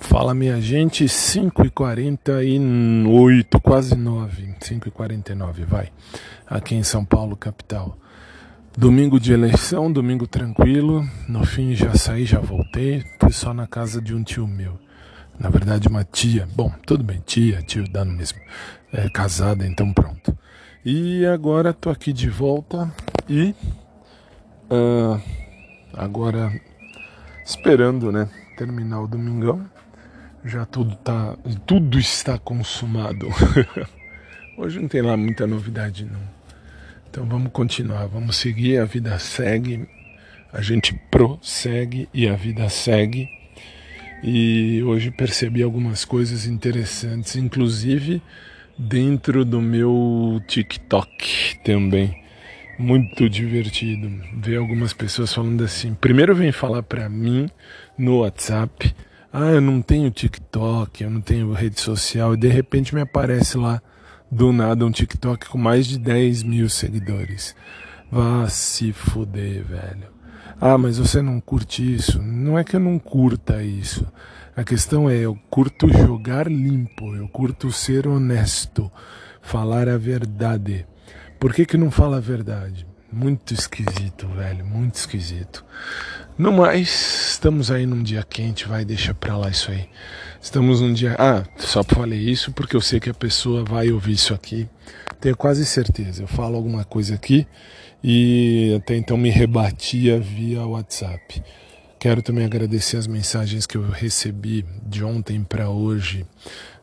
Fala minha gente, 5h48, quase 9, 5h49, vai, aqui em São Paulo, capital. Domingo de eleição, domingo tranquilo, no fim já saí, já voltei, fui só na casa de um tio meu. Na verdade, uma tia, bom, tudo bem, tia, tio, dá no mesmo, é casada, então pronto. E agora tô aqui de volta e uh, agora esperando, né, terminar o domingão já tudo tá, tudo está consumado. Hoje não tem lá muita novidade não. Então vamos continuar, vamos seguir, a vida segue, a gente prossegue e a vida segue. E hoje percebi algumas coisas interessantes, inclusive dentro do meu TikTok também. Muito divertido ver algumas pessoas falando assim. Primeiro vem falar para mim no WhatsApp ah, eu não tenho TikTok, eu não tenho rede social, e de repente me aparece lá do nada um TikTok com mais de 10 mil seguidores. Vá se fuder, velho. Ah, mas você não curte isso? Não é que eu não curta isso. A questão é, eu curto jogar limpo, eu curto ser honesto, falar a verdade. Por que, que não fala a verdade? Muito esquisito, velho, muito esquisito. No mais, estamos aí num dia quente, vai, deixa pra lá isso aí. Estamos num dia. Ah, só falei isso porque eu sei que a pessoa vai ouvir isso aqui. Tenho quase certeza. Eu falo alguma coisa aqui e até então me rebatia via WhatsApp. Quero também agradecer as mensagens que eu recebi de ontem para hoje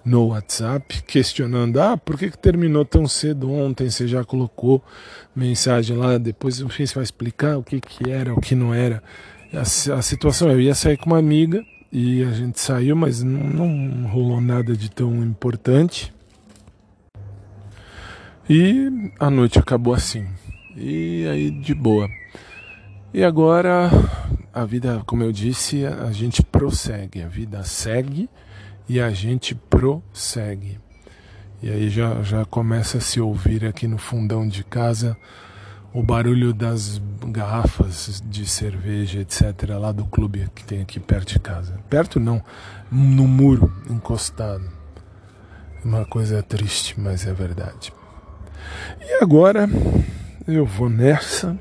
no WhatsApp, questionando: ah, por que, que terminou tão cedo ontem? Você já colocou mensagem lá, depois fim você vai explicar o que, que era, o que não era. A, a situação, eu ia sair com uma amiga e a gente saiu, mas não, não rolou nada de tão importante. E a noite acabou assim. E aí de boa. E agora a vida, como eu disse, a gente prossegue, a vida segue e a gente prossegue. E aí já, já começa a se ouvir aqui no fundão de casa o barulho das garrafas de cerveja, etc., lá do clube que tem aqui perto de casa. Perto não, no muro, encostado. Uma coisa triste, mas é verdade. E agora eu vou nessa.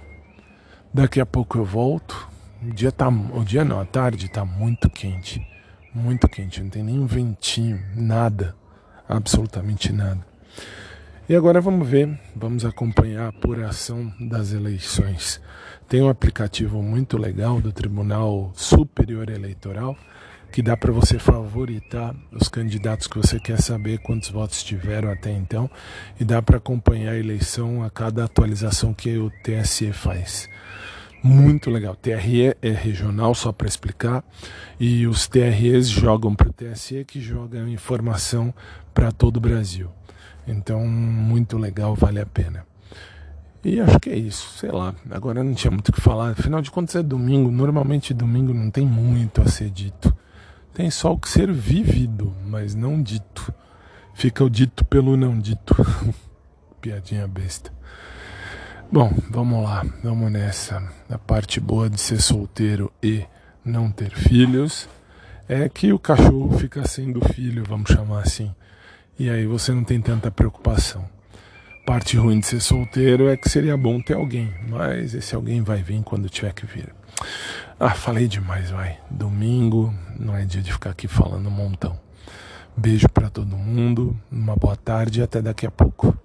Daqui a pouco eu volto. O dia tá, o dia não, a tarde tá muito quente muito quente, não tem nenhum ventinho, nada, absolutamente nada. E agora vamos ver, vamos acompanhar a apuração das eleições. Tem um aplicativo muito legal do Tribunal Superior Eleitoral que dá para você favoritar os candidatos que você quer saber quantos votos tiveram até então e dá para acompanhar a eleição a cada atualização que o TSE faz muito legal. TRE é regional, só para explicar, e os TREs jogam para o TSE, que joga informação para todo o Brasil. Então, muito legal, vale a pena. E acho que é isso, sei lá. Agora não tinha muito o que falar. Afinal de contas, é domingo. Normalmente, domingo não tem muito a ser dito. Tem só o que ser vivido, mas não dito. Fica o dito pelo não dito. Piadinha besta. Bom, vamos lá, vamos nessa. A parte boa de ser solteiro e não ter filhos é que o cachorro fica sendo filho, vamos chamar assim. E aí você não tem tanta preocupação. Parte ruim de ser solteiro é que seria bom ter alguém, mas esse alguém vai vir quando tiver que vir. Ah, falei demais, vai. Domingo não é dia de ficar aqui falando um montão. Beijo para todo mundo, uma boa tarde e até daqui a pouco.